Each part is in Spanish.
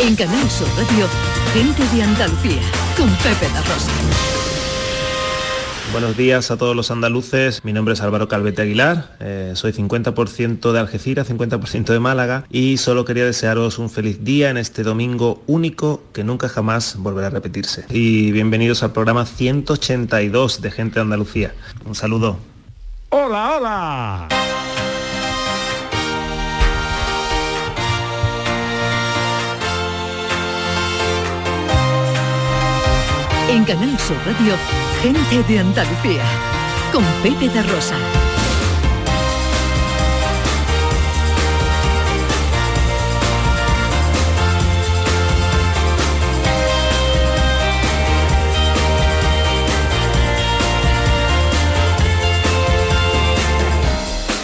En Canal Sur Radio, Gente de Andalucía, con Pepe La Rosa. Buenos días a todos los andaluces, mi nombre es Álvaro Calvete Aguilar, eh, soy 50% de Algeciras, 50% de Málaga y solo quería desearos un feliz día en este domingo único que nunca jamás volverá a repetirse. Y bienvenidos al programa 182 de Gente de Andalucía. Un saludo. Hola, hola. En Canal Sur Radio, Gente de Andalucía, con Pepe de Rosa.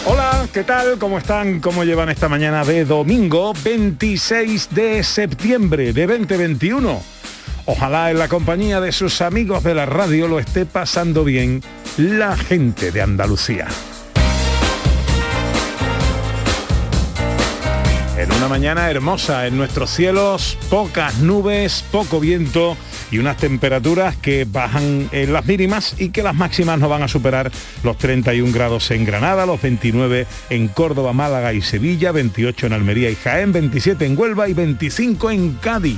Hola, ¿qué tal? ¿Cómo están? ¿Cómo llevan esta mañana de domingo 26 de septiembre de 2021? Ojalá en la compañía de sus amigos de la radio lo esté pasando bien la gente de Andalucía. En una mañana hermosa, en nuestros cielos pocas nubes, poco viento y unas temperaturas que bajan en las mínimas y que las máximas no van a superar los 31 grados en Granada, los 29 en Córdoba, Málaga y Sevilla, 28 en Almería y Jaén, 27 en Huelva y 25 en Cádiz.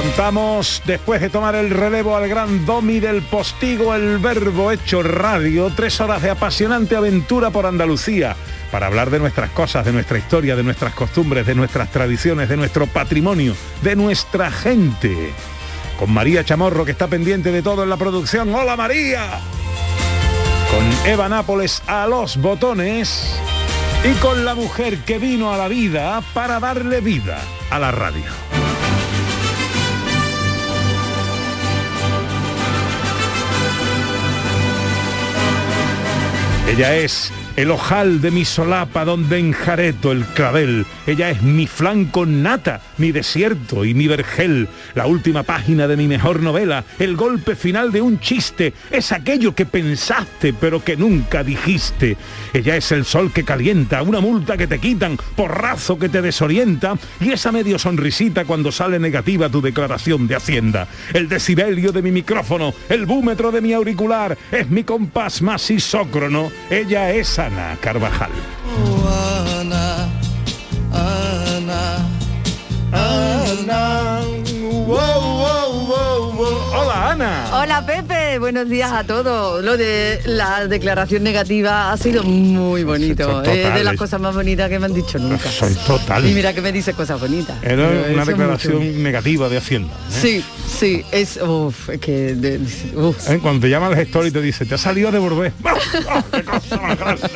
Afrontamos, después de tomar el relevo al gran domi del postigo, el verbo hecho radio, tres horas de apasionante aventura por Andalucía, para hablar de nuestras cosas, de nuestra historia, de nuestras costumbres, de nuestras tradiciones, de nuestro patrimonio, de nuestra gente. Con María Chamorro, que está pendiente de todo en la producción. ¡Hola María! Con Eva Nápoles a los botones y con la mujer que vino a la vida para darle vida a la radio. Ella es el ojal de mi solapa donde enjareto el clavel. Ella es mi flanco nata, mi desierto y mi vergel. La última página de mi mejor novela, el golpe final de un chiste. Es aquello que pensaste pero que nunca dijiste. Ella es el sol que calienta, una multa que te quitan, porrazo que te desorienta y esa medio sonrisita cuando sale negativa tu declaración de Hacienda. El decibelio de mi micrófono, el búmetro de mi auricular, es mi compás más isócrono. Ella es Ana Carvajal. Oh, Ana, Ana, Ana. Wow, wow, wow, wow. Hola Ana. Hola Pepe, buenos días a todos. Lo de la declaración negativa ha sido muy bonito. Es de las cosas más bonitas que me han dicho nunca. Soy total. Y mira que me dice cosas bonitas. Era una declaración negativa de Hacienda. ¿eh? Sí, sí, es, uf, es que, de- uf. ¿Eh? Cuando te llama el gestor y te dice, te ha salido de Borbé. ¡Ah, qué cosa más grande!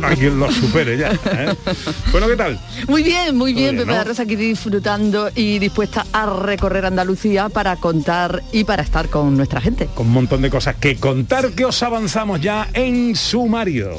No hay quien lo supere ya. ¿eh? Bueno, ¿qué tal? Muy bien, muy bien, Pepe ¿no? Rosa aquí disfrutando y dispuesta a recorrer Andalucía para contar y para estar con nuestra gente. Con un montón de cosas que contar que os avanzamos ya en sumario.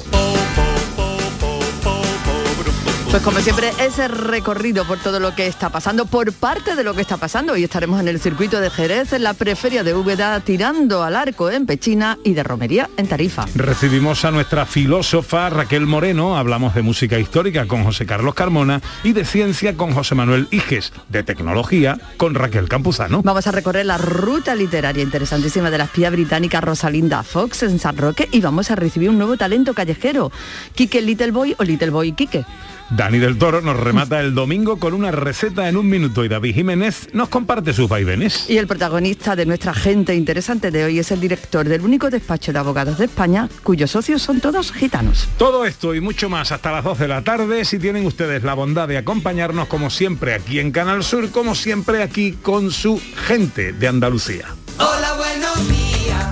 Pues como siempre, ese recorrido por todo lo que está pasando, por parte de lo que está pasando. Hoy estaremos en el circuito de Jerez, en la preferia de Úbeda, tirando al arco en Pechina y de romería en Tarifa. Recibimos a nuestra filósofa Raquel Moreno, hablamos de música histórica con José Carlos Carmona y de ciencia con José Manuel Iges, de tecnología con Raquel Campuzano. Vamos a recorrer la ruta literaria interesantísima de la espía británica Rosalinda Fox en San Roque y vamos a recibir un nuevo talento callejero, Quique Little Boy o Little Boy Quique. Dani del Toro nos remata el domingo con una receta en un minuto y David Jiménez nos comparte sus vaivenes. Y el protagonista de nuestra gente interesante de hoy es el director del único despacho de abogados de España, cuyos socios son todos gitanos. Todo esto y mucho más hasta las 12 de la tarde, si tienen ustedes la bondad de acompañarnos como siempre aquí en Canal Sur, como siempre aquí con su gente de Andalucía. Hola, buenos días.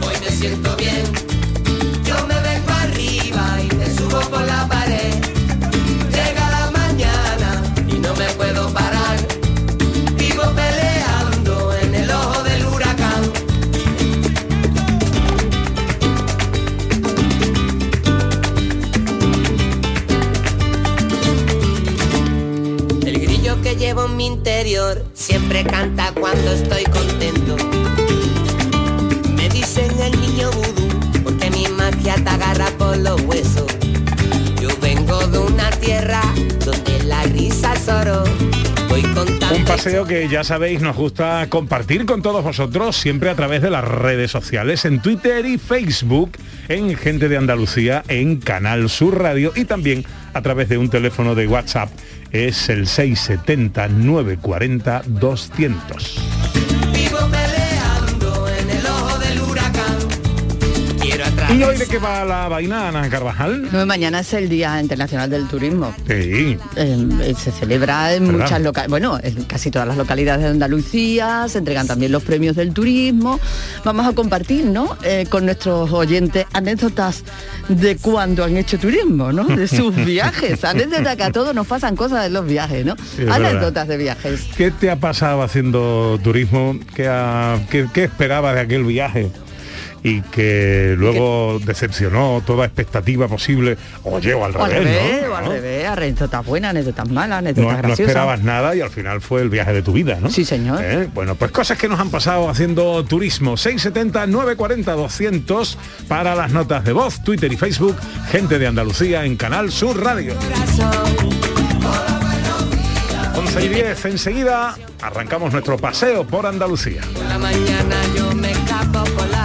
Hoy me siento bien. llevo en mi interior, siempre canta cuando estoy contento. Me dicen el niño vudú, porque mi magia te agarra por los huesos. Yo vengo de una tierra donde la risa es oro un paseo que ya sabéis nos gusta compartir con todos vosotros, siempre a través de las redes sociales, en Twitter y Facebook, en Gente de Andalucía, en Canal Sur Radio y también a través de un teléfono de WhatsApp. Es el 670 940 200. ¿Y hoy de qué va la vaina, Ana Carvajal? No, mañana es el Día Internacional del Turismo. Sí. Eh, se celebra en ¿Verdad? muchas localidades, bueno, en casi todas las localidades de Andalucía, se entregan también los premios del turismo. Vamos a compartir, ¿no? Eh, con nuestros oyentes anécdotas de cuando han hecho turismo, ¿no? De sus viajes. Anécdotas que a todos nos pasan cosas de los viajes, ¿no? verdad. anécdotas de viajes. ¿Qué te ha pasado haciendo turismo? ¿Qué, ha- qué- qué esperabas de aquel viaje? Y que luego decepcionó toda expectativa posible. Oye, o al O al revés, revés, ¿no? o al ¿No? revés, anécdotas buenas, anécdotas malas, No, anécdotas no graciosas. esperabas nada y al final fue el viaje de tu vida, ¿no? Sí, señor. ¿Eh? Bueno, pues cosas que nos han pasado haciendo turismo. 670 940 200 para las notas de voz, Twitter y Facebook, gente de Andalucía en Canal Sur Radio. 11 y 10, enseguida arrancamos nuestro paseo por Andalucía. Por la mañana yo me escapo por la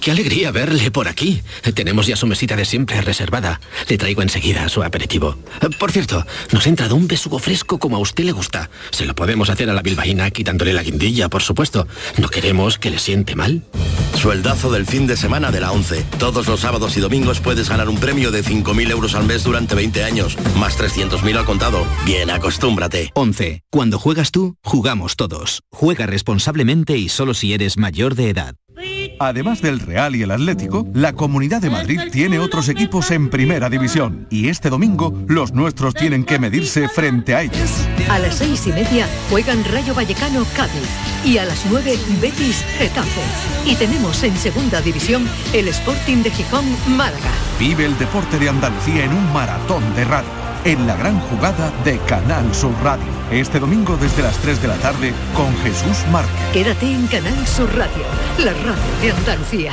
Qué alegría verle por aquí. Tenemos ya su mesita de siempre reservada. Le traigo enseguida su aperitivo. Por cierto, nos ha entrado un besugo fresco como a usted le gusta. Se lo podemos hacer a la bilbaína quitándole la guindilla, por supuesto. No queremos que le siente mal. Sueldazo del fin de semana de la 11. Todos los sábados y domingos puedes ganar un premio de 5.000 euros al mes durante 20 años, más 300.000 al contado. Bien, acostúmbrate. 11. Cuando juegas tú, jugamos todos. Juega responsablemente y solo si eres mayor de edad. Además del Real y el Atlético, la Comunidad de Madrid tiene otros equipos en primera división y este domingo los nuestros tienen que medirse frente a ellos. A las seis y media juegan Rayo Vallecano Cádiz y a las nueve Betis Getafe. Y tenemos en segunda división el Sporting de Gijón Málaga. Vive el deporte de Andalucía en un maratón de radio, en la gran jugada de Canal Sur Radio. Este domingo desde las 3 de la tarde con Jesús Márquez. Quédate en Canal Sur Radio, la radio de Andalucía.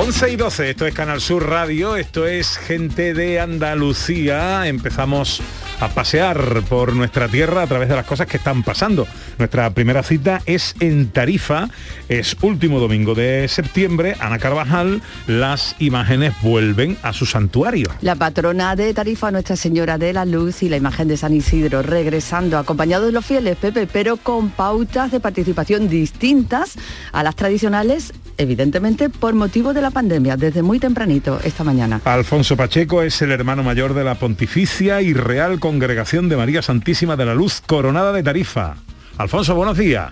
11 y 12, esto es Canal Sur Radio, esto es Gente de Andalucía. Empezamos a pasear por nuestra tierra a través de las cosas que están pasando. Nuestra primera cita es en Tarifa, es último domingo de septiembre. Ana Carvajal, las imágenes vuelven a su santuario. La patrona de Tarifa, Nuestra Señora de la Luz y la imagen de San Isidro regresando acompañado de los fieles, Pepe, pero con pautas de participación distintas a las tradicionales, evidentemente por motivo de la pandemia, desde muy tempranito esta mañana. Alfonso Pacheco es el hermano mayor de la Pontificia y Real Congregación de María Santísima de la Luz Coronada de Tarifa. Alfonso, buenos días.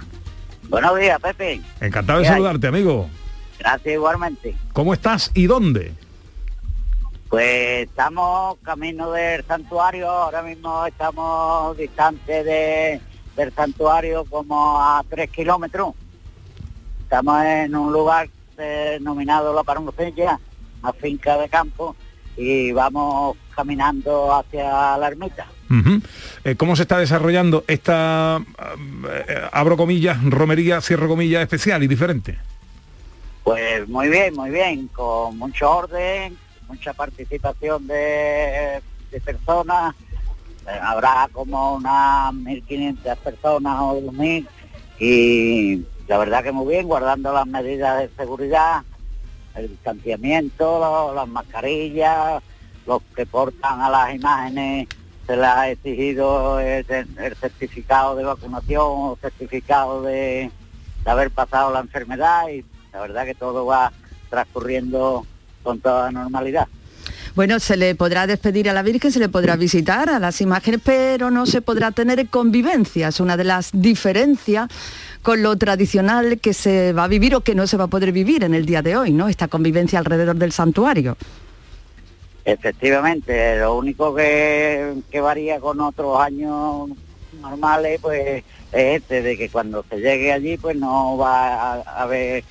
Buenos días, Pepe. Encantado de saludarte, amigo. Gracias igualmente. ¿Cómo estás y dónde? Pues estamos camino del santuario, ahora mismo estamos distantes de, del santuario como a tres kilómetros. Estamos en un lugar denominado La Parmocella, una finca de campo, y vamos caminando hacia la ermita. Eh, ¿Cómo se está desarrollando esta, eh, abro comillas, romería, cierro comillas, especial y diferente? Pues muy bien, muy bien, con mucho orden, mucha participación de, de personas. Eh, habrá como unas 1.500 personas o 2.000 y la verdad que muy bien, guardando las medidas de seguridad, el distanciamiento, las mascarillas, los que portan a las imágenes se les ha exigido el, certificado de vacunación o certificado de, de haber pasado la enfermedad y la verdad que todo va transcurriendo con toda normalidad. Bueno, se le podrá despedir a la Virgen, se le podrá visitar a las imágenes, pero no se podrá tener convivencia. Es una de las diferencias con lo tradicional que se va a vivir o que no se va a poder vivir en el día de hoy, ¿no? Esta convivencia alrededor del santuario. Efectivamente, lo único que, que varía con otros años normales pues es este, de que cuando se llegue allí pues no va a, a haber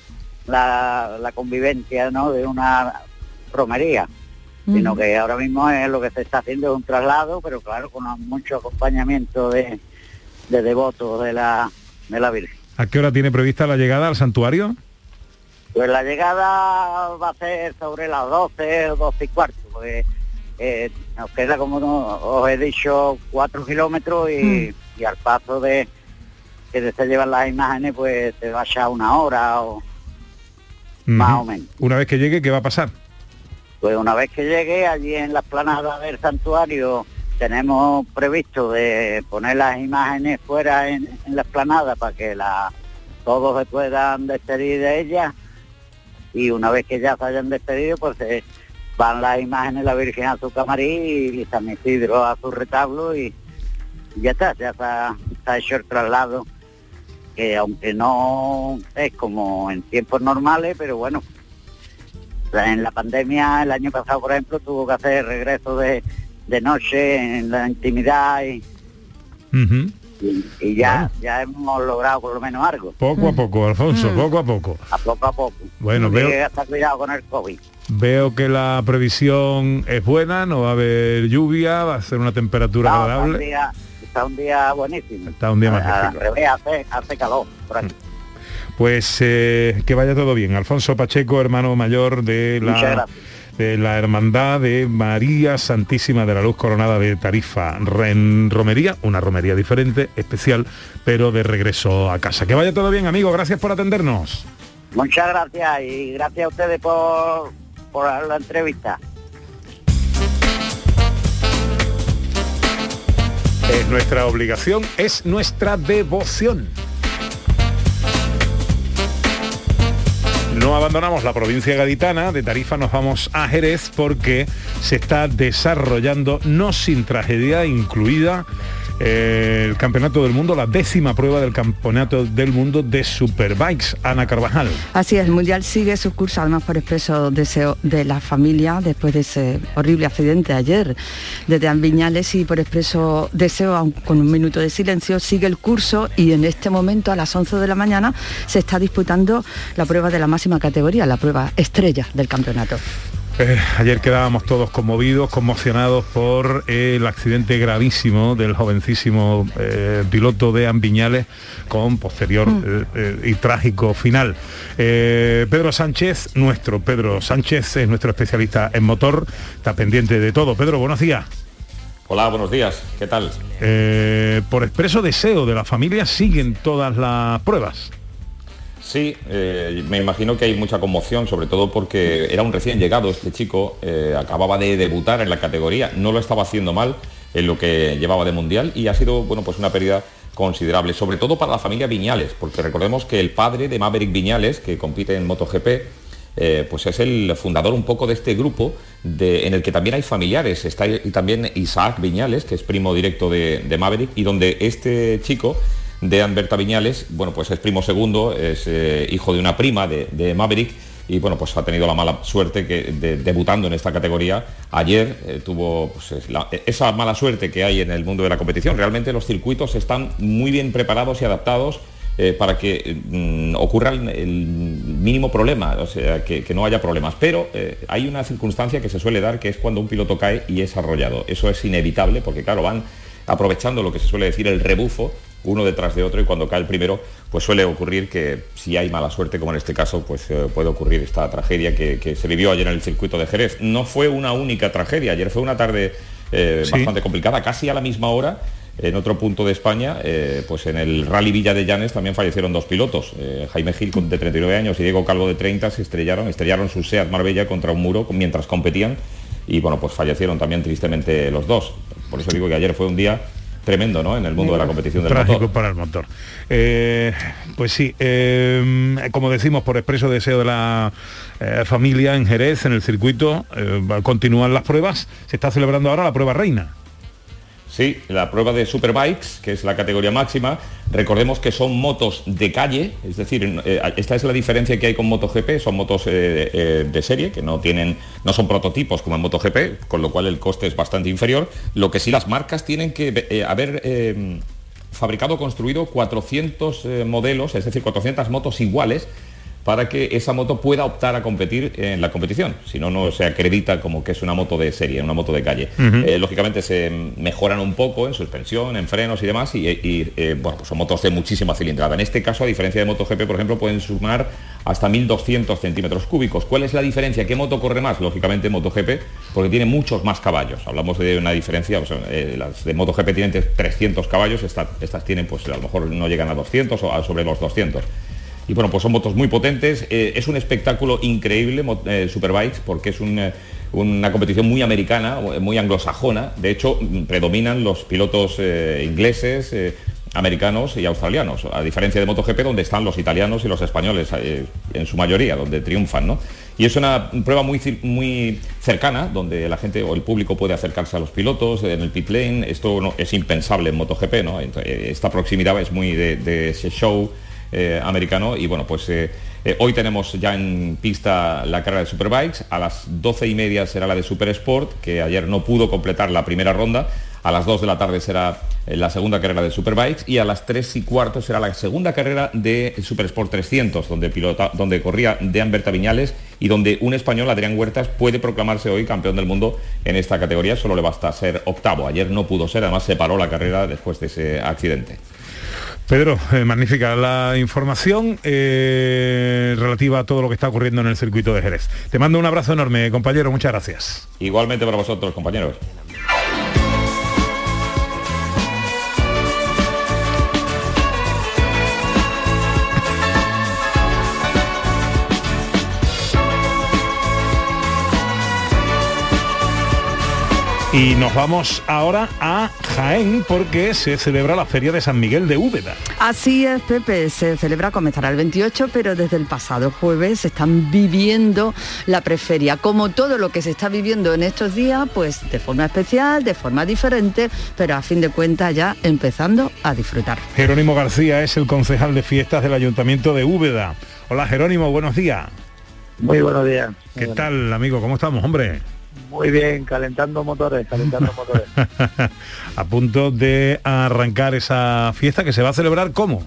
la, la convivencia ¿no? de una romería, sino que ahora mismo es lo que se está haciendo es un traslado, pero claro, con mucho acompañamiento de, de devotos de la, de la Virgen. ¿A qué hora tiene prevista la llegada al santuario? Pues la llegada va a ser sobre las 12 o 12 y cuarto, porque eh, nos queda, como no- os he dicho, cuatro kilómetros y, y al paso de que se llevan las imágenes, pues te vaya una hora o más o menos. Una vez que llegue, ¿qué va a pasar? Pues una vez que llegue allí en la explanada del santuario tenemos previsto de poner las imágenes fuera en, en la explanada para que la, todos se puedan despedir de ellas y una vez que ya se hayan despedido pues eh, van las imágenes la Virgen a su camarín y San Isidro a su retablo y ya está, ya está, está hecho el traslado que aunque no es como en tiempos normales, pero bueno, en la pandemia el año pasado, por ejemplo, tuvo que hacer regreso de, de noche en la intimidad y. y- y ya, ya hemos logrado por lo menos algo, Poco a poco, Alfonso, poco a poco. a poco a poco. Bueno, veo- que estar cuidado con el COVID. Veo que la previsión es buena, no va a haber lluvia, va a ser una temperatura No, está, un agradable. día, está un día buenísimo. Está un día Al magnífico. revés, hace, hace calor por aquí. Pues eh, que vaya todo bien. Alfonso Pacheco, hermano mayor de la. De la Hermandad de María Santísima de la Luz Coronada de Tarifa en Romería, una romería diferente, especial, pero de regreso a casa. Que vaya todo bien, amigo. Gracias por atendernos. Muchas gracias y gracias a ustedes por, por la entrevista. Es nuestra obligación, es nuestra devoción. No abandonamos la provincia gaditana, de Tarifa nos vamos a Jerez porque se está desarrollando, no sin tragedia incluida, el Campeonato del Mundo, la décima prueba del Campeonato del Mundo de Superbikes. Ana Carvajal. Así es, el Mundial sigue su curso, además por expreso deseo de la familia, después de ese horrible accidente ayer de Dean Viñales y por expreso deseo, con un minuto de silencio, sigue el curso y en este momento a las 11 de la mañana se está disputando la prueba de la máxima categoría, la prueba estrella del campeonato. Eh, ayer quedábamos todos conmovidos, conmocionados por eh, el accidente gravísimo del jovencísimo eh, piloto de Ambiñales con posterior eh, eh, y trágico final. Eh, Pedro Sánchez, nuestro Pedro Sánchez es nuestro especialista en motor, está pendiente de todo. Pedro, buenos días. Hola, buenos días. ¿Qué tal? Eh, por expreso deseo de la familia siguen todas las pruebas. Sí, eh, me imagino que hay mucha conmoción, sobre todo porque era un recién llegado este chico, eh, acababa de debutar en la categoría, no lo estaba haciendo mal en lo que llevaba de mundial y ha sido bueno pues una pérdida considerable, sobre todo para la familia Viñales, porque recordemos que el padre de Maverick Viñales, que compite en MotoGP, eh, pues es el fundador un poco de este grupo en el que también hay familiares. Está y también Isaac Viñales, que es primo directo de Maverick, y donde este chico de Anberta Viñales, bueno, pues es primo segundo, es eh, hijo de una prima de, Maverick y bueno, pues ha tenido la mala suerte que de- debutando en esta categoría. Ayer eh, tuvo pues, esa mala suerte que hay en el mundo de la competición. Realmente los circuitos están muy bien preparados y adaptados eh, para que mm, ocurra el, mínimo problema, o sea, que, no haya problemas. Pero hay una circunstancia que se suele dar, que es cuando un piloto cae y es arrollado. Eso es inevitable, porque claro, van aprovechando lo que se suele decir el rebufo, uno detrás de otro, y cuando cae el primero, pues suele ocurrir que si hay mala suerte, como en este caso, pues eh, puede ocurrir esta tragedia que, que se vivió ayer en el circuito de Jerez. No fue una única tragedia, ayer fue una tarde eh, Sí. bastante complicada, casi a la misma hora en otro punto de España, eh, pues en el Rally Villa de Llanes también fallecieron dos pilotos. Jaime Gil de 39 años y Diego Calvo de 30 se estrellaron, estrellaron su SEAT Marbella contra un muro mientras competían y bueno, pues fallecieron también tristemente los dos. Por eso digo que ayer fue un día tremendo, ¿no? En el mundo de la competición del Trágico motor. para el motor. Eh, pues sí, eh, como decimos, por expreso deseo de la eh, familia en Jerez, en el circuito, continúan las pruebas. Se está celebrando ahora la prueba reina. Sí, la prueba de Superbikes, que es la categoría máxima, recordemos que son motos de calle, es decir, eh, esta es la diferencia que hay con MotoGP, son motos eh, eh, de serie, que no tienen, no son prototipos como en MotoGP, con lo cual el coste es bastante inferior. Lo que sí las marcas tienen que haber fabricado construido 400 eh, modelos, es decir, 400 motos iguales para que esa moto pueda optar a competir en la competición. Si no, no se acredita como que es una moto de serie, una moto de calle. Eh, lógicamente se mejoran un poco en suspensión, en frenos y demás, y, y, eh, bueno, pues son motos de muchísima cilindrada. En este caso, a diferencia de MotoGP, por ejemplo, pueden sumar hasta 1.200 centímetros cúbicos. ¿Cuál es la diferencia? ¿Qué moto corre más? Lógicamente MotoGP, porque tiene muchos más caballos. Hablamos de una diferencia, o sea, eh, las de MotoGP tienen 300 caballos, esta- estas tienen, pues a lo mejor no llegan a 200 o a sobre los 200. Y bueno, pues son motos muy potentes. eh, es un espectáculo increíble, eh, Superbikes, porque es un, eh, una competición muy americana, muy anglosajona. De hecho, mm, predominan los pilotos eh, ingleses, eh, americanos y australianos, a diferencia de MotoGP, donde están los italianos y los españoles eh, en su mayoría, donde triunfan, ¿no? Y es una prueba muy, muy cercana, donde la gente o el público puede acercarse a los pilotos en el pit lane. Esto es impensable en MotoGP, ¿no? Eh, Esta proximidad es muy de ese show eh, americano. Y bueno, pues eh, eh, hoy tenemos ya en pista la carrera de Superbikes, a las 12 y media será la de Super Sport, que ayer no pudo completar la primera ronda, a las 2 de la tarde será la segunda carrera de Superbikes. Y a las 3 y cuarto será la segunda carrera de Super Sport 300, donde, pilota, donde corría Dean Berta Viñales y donde un español, Adrián Huertas, puede proclamarse hoy campeón del mundo en esta categoría, solo le basta ser octavo, ayer no pudo ser, además se paró la carrera después de ese accidente. Pedro, eh, magnífica la información eh, relativa a todo lo que está ocurriendo en el circuito de Jerez. Te mando un abrazo enorme, compañero, muchas gracias. Igualmente para vosotros, compañeros. Y nos vamos ahora a Jaén porque se celebra la Feria de San Miguel de Úbeda. Así es, Pepe, se celebra, comenzará el 28, pero desde el pasado jueves se están viviendo la preferia. Como todo lo que se está viviendo en estos días, pues de forma especial, de forma diferente, pero a fin de cuentas ya empezando a disfrutar. Jerónimo García es el concejal de fiestas del Ayuntamiento de Úbeda. Hola Jerónimo, buenos días. Muy buenos días. ¿Qué tal, amigo? ¿Cómo estamos, hombre? Muy bien, calentando motores, calentando motores. a punto de arrancar esa fiesta que se va a celebrar ¿cómo?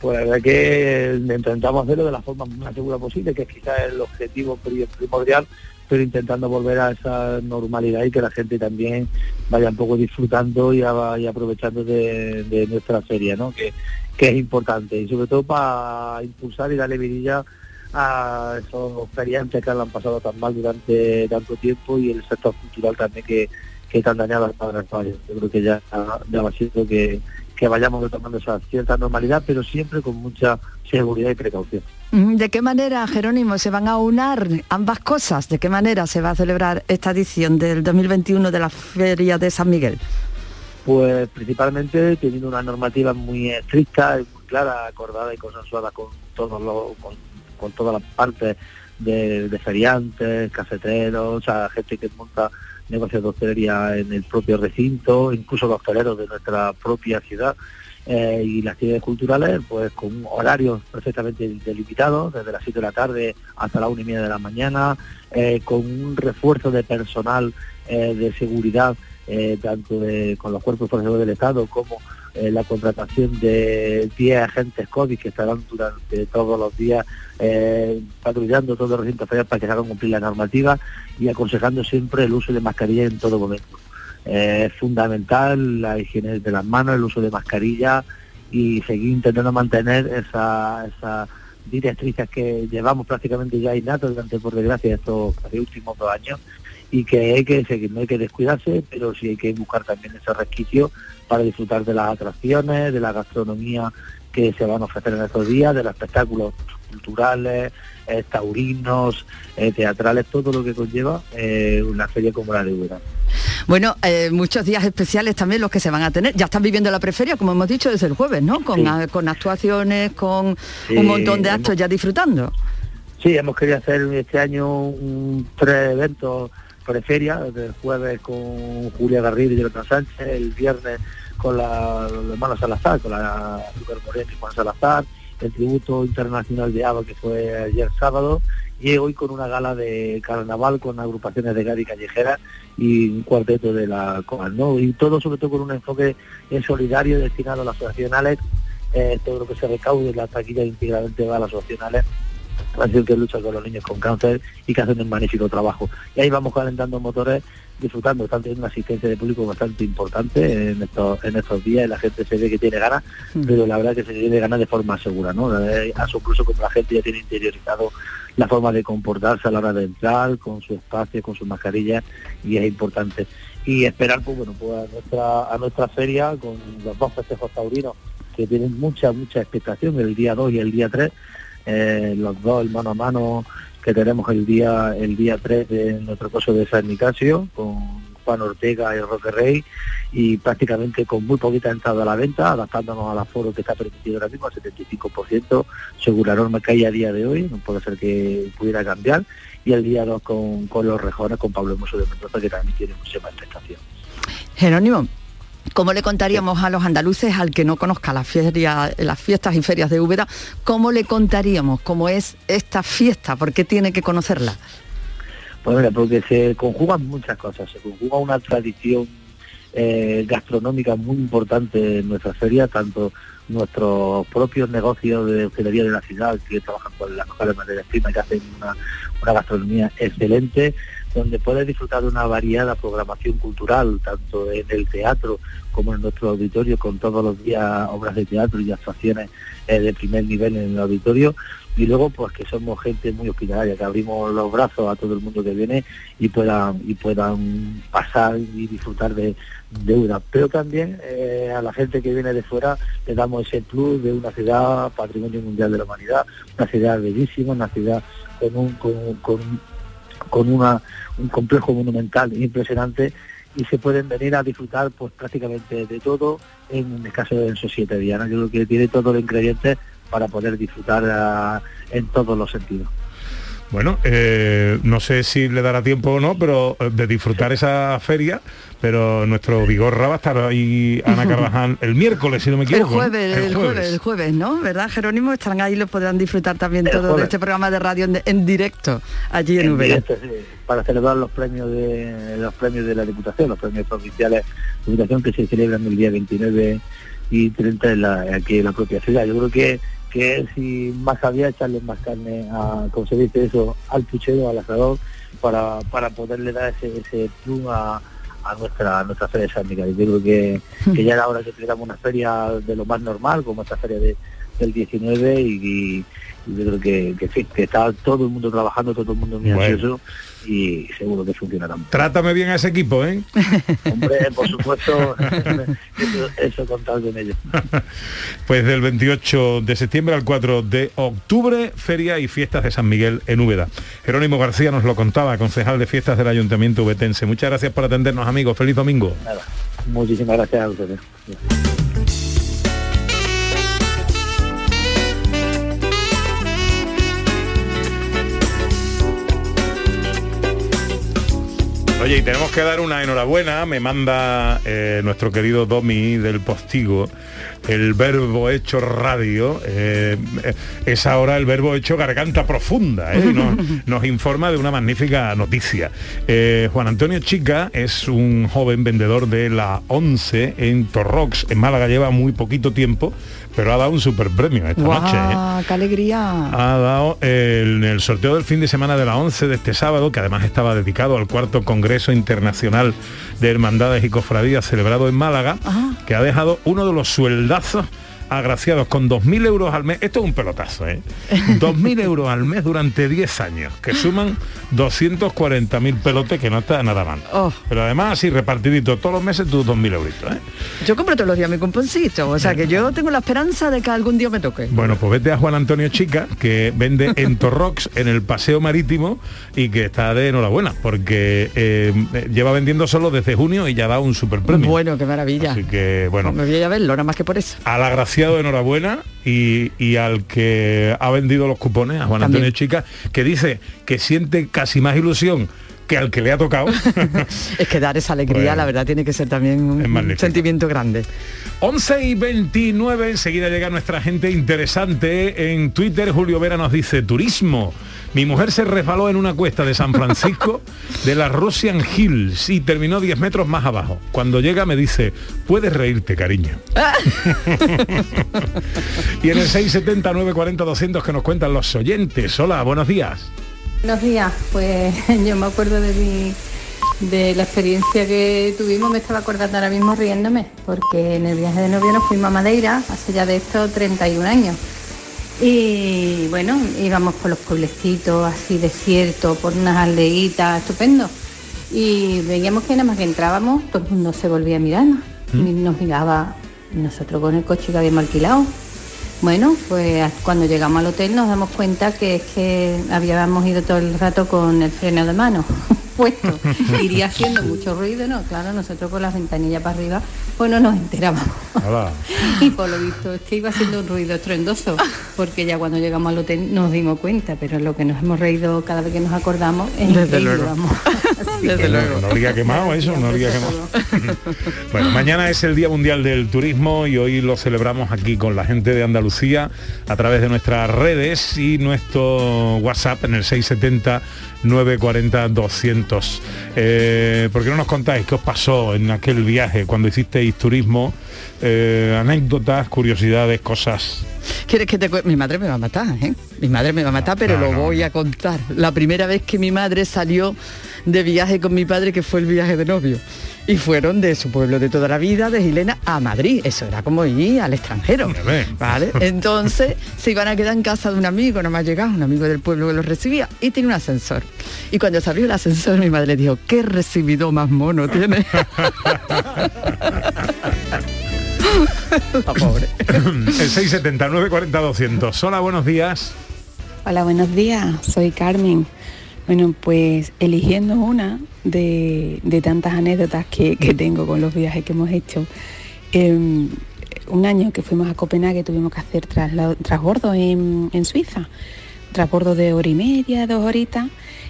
Pues la verdad que intentamos hacerlo de la forma más segura posible, que es quizás el objetivo pri- primordial, pero intentando volver a esa normalidad y que la gente también vaya un poco disfrutando y, a- y aprovechando de, de nuestra feria, ¿no? Que, que es importante y sobre todo para impulsar y darle vidilla a esos feriantes que han pasado tan mal durante tanto tiempo y el sector cultural también que, que tan dañado ha estado en España. Yo creo que ya, ya va siendo que, que vayamos retomando esa cierta normalidad, pero siempre con mucha seguridad y precaución. Mm, ¿De qué manera, Jerónimo, se van a unar ambas cosas? ¿De qué manera se va a celebrar esta edición del 2021 de la Feria de San Miguel? Pues principalmente teniendo una normativa muy estricta y muy clara, acordada y consensuada con todos los, con, con todas las partes de, de feriantes, cafeteros, o sea, gente que monta negocios de hostelería en el propio recinto, incluso los hosteleros de nuestra propia ciudad. eh, y las actividades culturales, pues con horarios perfectamente delimitados, desde las 7 de la tarde hasta las 1 y media de la mañana, eh, con un refuerzo de personal eh, de seguridad eh, tanto de- con los cuerpos profesionales del Estado como eh, la contratación de 10 agentes COVID que estarán durante todos los días eh, patrullando todos los recintos feriales para que se hagan cumplir la normativa y aconsejando siempre el uso de mascarilla en todo momento. Eh, es fundamental la higiene de las manos, el uso de mascarilla y seguir intentando mantener esa, esa directrices que llevamos prácticamente ya innatos durante, por desgracia, estos últimos dos años y que hay que seguir, no hay que descuidarse, pero sí hay que buscar también ese resquicio para disfrutar de las atracciones, de la gastronomía que se van a ofrecer en estos días, de los espectáculos culturales, eh, taurinos, eh, teatrales, todo lo que conlleva eh, una feria como la de Úbeda. Bueno, muchos días especiales también los que se van a tener. Ya están viviendo la preferia, como hemos dicho, desde el jueves, ¿no? Con, Sí. a- con actuaciones, con Sí, un montón de hemos- actos ya disfrutando. Sí, hemos querido hacer este año un- tres eventos preferia, el jueves con Julia Garrido y Jonathan Sánchez, el viernes con la, los hermanos Salazar, con la Azúcar Moreno y Juan Salazar, el tributo internacional de ABA que fue ayer sábado, y hoy con una gala de carnaval con agrupaciones de Gadi Callejera y un cuarteto de la COAN. Y todo sobre todo con un enfoque eh, solidario destinado a las asociacionales, eh, todo lo que se recaude en la taquilla íntegramente va a las asociacionales asociación que lucha con los niños con cáncer y que hacen un magnífico trabajo. Y ahí vamos calentando motores, disfrutando, están teniendo una asistencia de público bastante importante en estos, en estos días, y la gente se ve que tiene ganas, pero la verdad que se tiene ganas de forma segura, ¿no? Es asombroso como la gente ya tiene interiorizado la forma de comportarse a la hora de entrar, con su espacio, con su mascarilla, y es importante. Y esperar, pues bueno, pues a nuestra, a nuestra feria con los dos festejos taurinos que tienen mucha, mucha expectación, el día 2 y el día 3, eh, los dos el mano a mano que tenemos el día el día 3 de nuestro coso de San Nicasio con Juan Ortega y Roque Rey y prácticamente con muy poquita entrada a la venta, adaptándonos al aforo que está permitido ahora mismo al 75%, según la norma que hay a día de hoy, no puede ser que pudiera cambiar, y el día 2 con, con los rejones, con Pablo Hermoso de Mendoza, que también tiene más expectación. Jerónimo, ¿cómo le contaríamos a los andaluces, al que no conozca las fiestas y ferias de Úbeda, cómo le contaríamos cómo es esta fiesta? ¿Por qué tiene que conocerla? Pues mira, porque se conjugan muchas cosas, se conjuga una tradición eh, gastronómica muy importante en nuestra feria, tanto nuestros propios negocios de hostelería de la ciudad que trabajan con las mejores materias primas, que hacen una, una gastronomía excelente, donde puedes disfrutar de una variada programación cultural, tanto en el teatro como en nuestro auditorio, con todos los días obras de teatro y actuaciones eh, de primer nivel en el auditorio, y luego pues que somos gente muy hospitalaria, que abrimos los brazos a todo el mundo que viene y puedan, y puedan pasar y disfrutar de deuda. Pero también eh, a la gente que viene de fuera le damos ese plus de una ciudad patrimonio mundial de la humanidad, una ciudad bellísima, una ciudad con un, con, con- con una, un complejo monumental impresionante y se pueden venir a disfrutar pues prácticamente de todo en el caso de esos siete días. ¿no? Yo creo que tiene todos los ingredientes para poder disfrutar ah, en todos los sentidos. Bueno, eh, no sé si le dará tiempo o no, pero eh, de disfrutar esa feria, pero nuestro Vigorra va a estar ahí, Ana Carvajal, el miércoles, si no me El equivoco. ¿no? jueves, el jueves, el jueves, ¿no? ¿Verdad, Jerónimo? Estarán ahí, lo podrán disfrutar también El todo de este programa de radio en, en directo, allí en, En Úbeda. directo, sí, para celebrar los premios de los premios de la Diputación, los premios provinciales de Diputación que se celebran el día 29 y 30 en la- aquí en la propia ciudad. Yo creo que que y más había echarle más carne a, como se dice eso, al puchero, al asador, para, para poderle dar ese, ese plus a, a nuestra a nuestra feria de San Miguel. Yo creo que, que ya era hora que tuviéramos una feria de lo más normal, como esta feria de, del 19 y, y yo creo que, que, que está todo el mundo trabajando, todo el mundo muy Bueno. ansioso y seguro que funcionará. Trátame bien a ese equipo, ¿eh? Hombre, por supuesto, eso, eso contar con ellos. Pues del 28 de septiembre al 4 de octubre, feria y fiestas de San Miguel en Úbeda. Jerónimo García nos lo contaba, concejal de fiestas del Ayuntamiento Ubetense. Muchas gracias por atendernos, amigos. Feliz domingo. Nada, muchísimas gracias a ustedes. Oye, y tenemos que dar una enhorabuena, me manda eh, nuestro querido Domi del Postigo, el verbo hecho radio, eh, es ahora el verbo hecho garganta profunda, ¿eh? y nos, nos informa de una magnífica noticia. Eh, Juan Antonio Chica es un joven vendedor de la 11 en Torrox, en Málaga, lleva muy poquito tiempo, pero ha dado un super premio esta noche. ¿eh? ¡Qué alegría! ha dado el, en el sorteo del fin de semana de la 11 de este sábado, que además estaba dedicado al cuarto Congreso Internacional de Hermandades y Cofradías celebrado en Málaga, que ha dejado uno de los Adidas agraciados con 2.000 euros al mes. Esto es un pelotazo, ¿eh? 2.000 euros al mes durante 10 años, que suman 240.000 pelotes, que no está nada mal. Oh. Pero además, así repartidito todos los meses, tus 2.000 euritos, ¿eh? Yo compro todos los días mi cuponcito, o sea que yo tengo la esperanza de que algún día me toque. Bueno, pues vete a Juan Antonio Chica, que vende en Torrox, en el Paseo Marítimo, y que está de enhorabuena, porque eh, lleva vendiendo solo desde junio y ya da un super premio. Bueno, qué maravilla. Así que, bueno, Me voy a verlo, nada más que por eso. al agraciado enhorabuena y, y al que ha vendido los cupones, a Juan También. Antonio Chica, que dice que siente casi más ilusión que al que le ha tocado. Es que dar esa alegría, Bueno. la verdad, tiene que ser también un, un sentimiento grande. 11 y 29, enseguida llega nuestra gente interesante. En Twitter, Julio Vera nos dice, turismo. Mi mujer se resbaló en una cuesta de San Francisco de la Russian Hills y terminó 10 metros más abajo. Cuando llega me dice, puedes reírte, cariño. y en el 679 40 200 que nos cuentan los oyentes. Hola, buenos días. Buenos días, pues yo me acuerdo de mi de la experiencia que tuvimos, me estaba acordando ahora mismo riéndome, porque en el viaje de novio nos fuimos a Madeira, hace ya de esto 31 años. Y bueno, íbamos por los pueblecitos así desiertos, por unas aldeitas, estupendo. Y veíamos que nada más que entrábamos, todo el mundo se volvía a mirarnos. Y nos miraba nosotros con el coche que habíamos alquilado. Bueno, pues cuando llegamos al hotel nos damos cuenta que es que habíamos ido todo el rato con el freno de mano puesto. Iría haciendo mucho ruido, ¿no? Claro, nosotros con las ventanillas para arriba, pues no nos enterábamos. Hola. Y por lo visto es que iba haciendo un ruido estruendoso, porque ya cuando llegamos al hotel nos dimos cuenta, pero lo que nos hemos reído cada vez que nos acordamos es Desde que luego. íbamos. Desde luego. No habría quemado eso, no habría quemado. bueno, mañana es el Día Mundial del Turismo y hoy lo celebramos aquí con la gente de Andalucía a través de nuestras redes y nuestro WhatsApp en el 670 940 200. Eh, ¿Por qué no nos contáis qué os pasó en aquel viaje cuando hicisteis turismo? Eh, anécdotas, curiosidades, cosas. ¿Quieres que te Mi madre me va a matar, ¿eh? Mi madre me va a matar, pero no, lo no, voy a contar. La primera vez que mi madre salió de viaje con mi padre, que fue el viaje de novio. Y fueron de su pueblo de toda la vida, de Gilena a Madrid. Eso era como ir al extranjero. ¿Vale? Entonces se iban a quedar en casa de un amigo, nada más llegaba, un amigo del pueblo que los recibía, y tenía un ascensor. Y cuando se abrió el ascensor, mi madre dijo, qué recibido más mono tiene. La pobre. el 670 940 200. Hola, buenos días. Hola, buenos días. Soy Carmen. Bueno, pues eligiendo una de, de tantas anécdotas que, que tengo con los viajes que hemos hecho. eh, un año que fuimos a Copenhague tuvimos que hacer trasla- transbordo en, en Suiza. Transbordo de hora y media, dos horitas.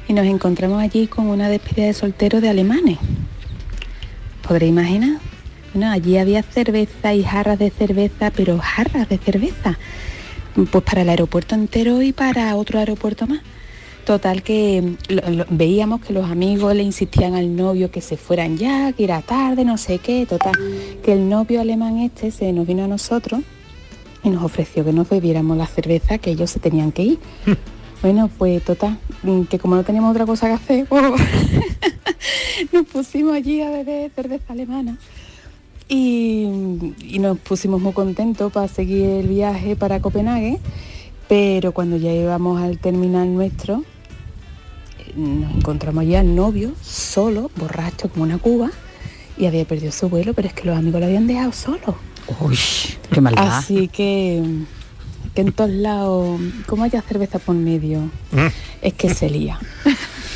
Y nos encontramos allí con una despedida de soltero de alemanes. ¿Podré imaginar? Bueno, allí había cerveza y jarras de cerveza, pero jarras de cerveza. Pues para el aeropuerto entero y para otro aeropuerto más. Total que lo- lo- veíamos que los amigos le insistían al novio que se fueran ya, que era tarde, no sé qué. Total, que el novio alemán este se nos vino a nosotros y nos ofreció que nos bebiéramos la cerveza, que ellos se tenían que ir. Bueno, pues total, mm, que como no teníamos otra cosa que hacer, pues, nos pusimos allí a beber cerveza alemana. Y, y nos pusimos muy contentos para seguir el viaje para Copenhague, pero cuando ya íbamos al terminal nuestro, nos encontramos allí al novio, solo, borracho como una cuba, y había perdido su vuelo, pero es que los amigos lo habían dejado solo. Uy, qué maldad. Así que, que en todos lados, como haya cerveza por medio, es que se lía.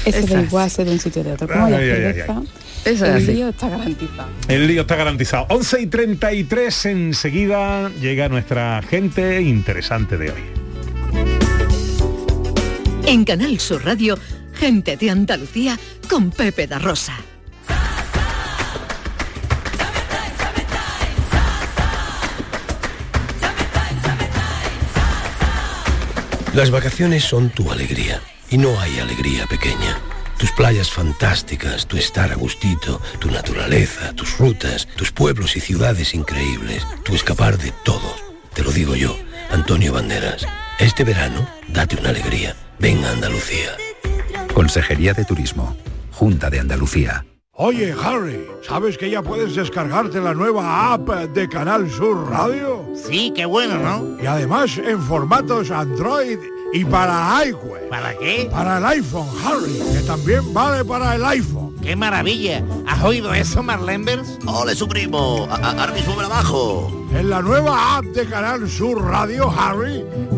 Eso Eso da es. igual ser de un sitio de otro. Como haya Ay, ay, ay, cerveza, ay. Eso es el lío está garantizado. El lío está garantizado. 11 y 33 enseguida llega nuestra gente interesante de hoy. En Canal Sur Radio, gente de Andalucía con Pepe da Rosa. Las vacaciones son tu alegría y no hay alegría pequeña. Tus playas fantásticas, tu estar a gustito, tu naturaleza, tus rutas, tus pueblos y ciudades increíbles, tu escapar de todo. Te lo digo yo, Antonio Banderas. Este verano, date una alegría. Ven a Andalucía. Consejería de Turismo, Junta de Andalucía. Oye, Harry, ¿sabes que ya puedes descargarte la nueva app de Canal Sur Radio? Sí, qué bueno, ¿no? Y además en formatos Android y para iWeb. ¿Para qué? Para el iPhone, Harry, que también vale para el iPhone. ¡Qué maravilla! ¿Has oído eso, Marlenbers? ¡Ole, su primo! A- a- Ahora mismo me la bajo. En la nueva app de Canal Sur Radio, Harry,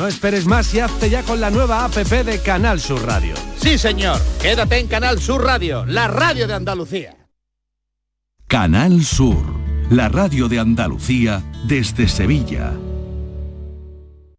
No esperes más y hazte ya con la nueva APP de Canal Sur Radio. Sí, señor. Quédate en Canal Sur Radio, la radio de Andalucía. Canal Sur, la radio de Andalucía desde Sevilla.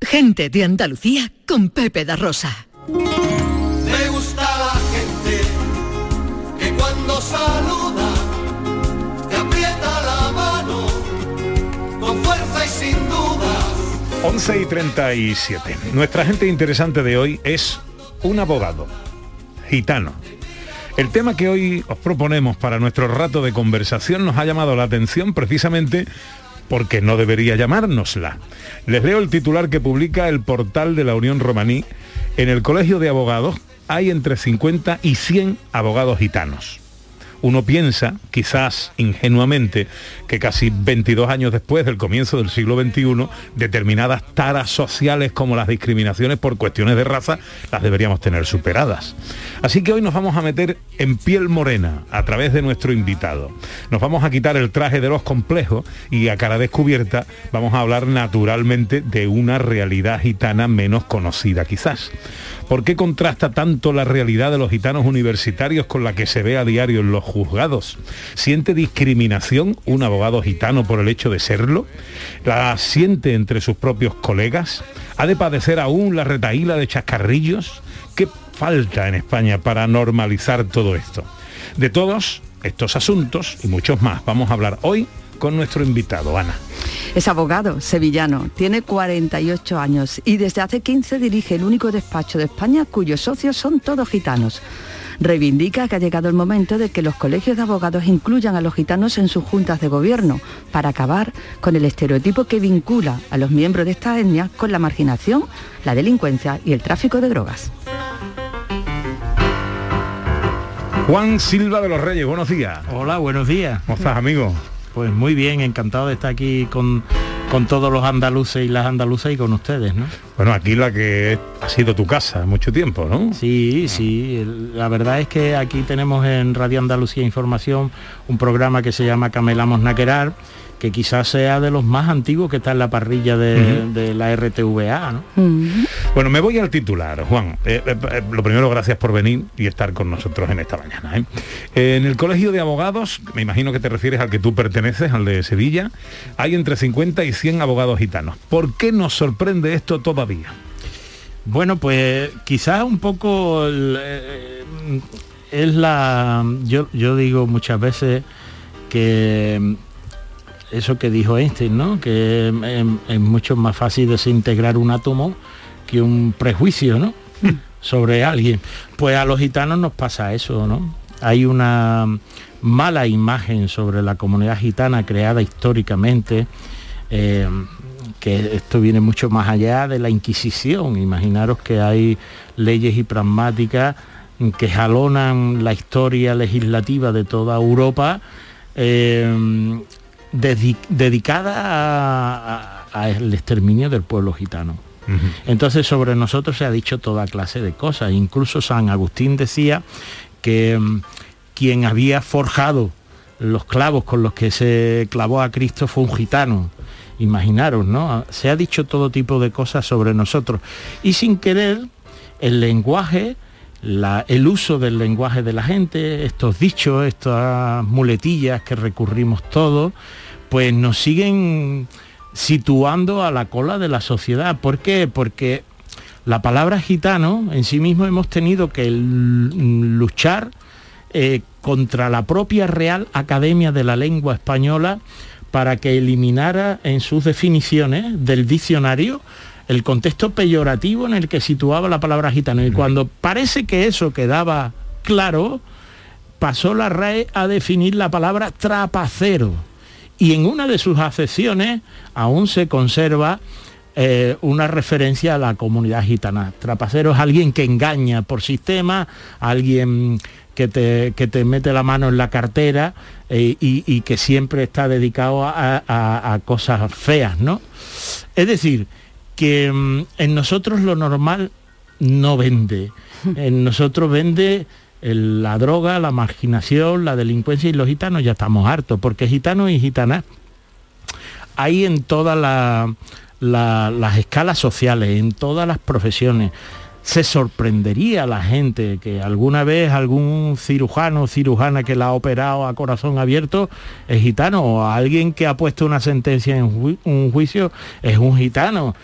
Gente de Andalucía con Pepe da Rosa. Me gusta la gente que cuando saluda te aprieta la mano con fuerza y sin dudas. 11 y 37. Nuestra gente interesante de hoy es un abogado gitano. El tema que hoy os proponemos para nuestro rato de conversación nos ha llamado la atención precisamente porque no debería llamárnosla. Les leo el titular que publica el portal de la Unión Romaní. En el Colegio de Abogados hay entre 50 y 100 abogados gitanos. Uno piensa, quizás ingenuamente, que casi 22 años después del comienzo del siglo XXI, determinadas taras sociales como las discriminaciones por cuestiones de raza las deberíamos tener superadas. Así que hoy nos vamos a meter en piel morena a través de nuestro invitado. Nos vamos a quitar el traje de los complejos y a cara descubierta vamos a hablar naturalmente de una realidad gitana menos conocida quizás. ¿Por qué contrasta tanto la realidad de los gitanos universitarios con la que se ve a diario en los juzgados? ¿Siente discriminación un abogado gitano por el hecho de serlo? ¿La siente entre sus propios colegas? ¿Ha de padecer aún la retaíla de chascarrillos? ¿Qué falta en España para normalizar todo esto? De todos estos asuntos y muchos más vamos a hablar hoy con nuestro invitado, Ana. Es abogado sevillano, tiene 48 años y desde hace 15 dirige el único despacho de España cuyos socios son todos gitanos. Reivindica que ha llegado el momento de que los colegios de abogados incluyan a los gitanos en sus juntas de gobierno para acabar con el estereotipo que vincula a los miembros de esta etnia con la marginación, la delincuencia y el tráfico de drogas. Juan Silva de los Reyes, buenos días. Hola, buenos días. ¿Cómo estás, amigo? Pues muy bien, encantado de estar aquí con, con todos los andaluces y las andaluzas y con ustedes, ¿no? Bueno, aquí la que ha sido tu casa mucho tiempo, ¿no? Sí, sí. La verdad es que aquí tenemos en Radio Andalucía Información un programa que se llama Camelamos Naquerar, que quizás sea de los más antiguos que está en la parrilla de, la RTVA, ¿no? Bueno, me voy al titular, Juan. Eh, eh, eh, lo primero, gracias por venir y estar con nosotros en esta mañana. ¿eh? En el Colegio de Abogados, me imagino que te refieres al que tú perteneces, al de Sevilla, hay entre 50 y 100 abogados gitanos. ¿Por qué nos sorprende esto todavía? Bueno, pues quizás un poco el, eh, es la... Yo, yo digo muchas veces que eso que dijo Einstein, ¿no? Que es, es mucho más fácil desintegrar un átomo que un prejuicio, ¿no? sobre alguien. Pues a los gitanos nos pasa eso, ¿no? Hay una mala imagen sobre la comunidad gitana creada históricamente, eh, que esto viene mucho más allá de la Inquisición. Imaginaros que hay leyes y pragmáticas que jalonan la historia legislativa de toda Europa eh, dedi- dedicada al exterminio del pueblo gitano. Entonces sobre nosotros se ha dicho toda clase de cosas. Incluso San Agustín decía que mm, quien había forjado los clavos con los que se clavó a Cristo fue un gitano. Imaginaros, ¿no? Se ha dicho todo tipo de cosas sobre nosotros. Y sin querer, el lenguaje, la- el uso del lenguaje de la gente, estos dichos, estas muletillas que recurrimos todos, pues nos siguen situando a la cola de la sociedad. ¿Por qué? Porque la palabra gitano en sí mismo hemos tenido que luchar eh, contra la propia Real Academia de la Lengua Española para que eliminara en sus definiciones del diccionario el contexto peyorativo en el que situaba la palabra gitano. Y cuando parece que eso quedaba claro, pasó la RAE a definir la palabra trapacero. Y en una de sus acepciones aún se conserva eh, una referencia a la comunidad gitana. Trapacero es alguien que engaña por sistema, alguien que te, que te mete la mano en la cartera eh, y, y que siempre está dedicado a, a- a cosas feas, ¿no? Es decir, que mm, en nosotros lo normal no vende. En nosotros vende la droga, la marginación, la delincuencia y los gitanos ya estamos hartos, porque gitanos y gitanas hay en todas la- la- las escalas sociales, en todas las profesiones. Se sorprendería la gente que alguna vez algún cirujano o cirujana que la ha operado a corazón abierto es gitano o alguien que ha puesto una sentencia en un juicio es un gitano.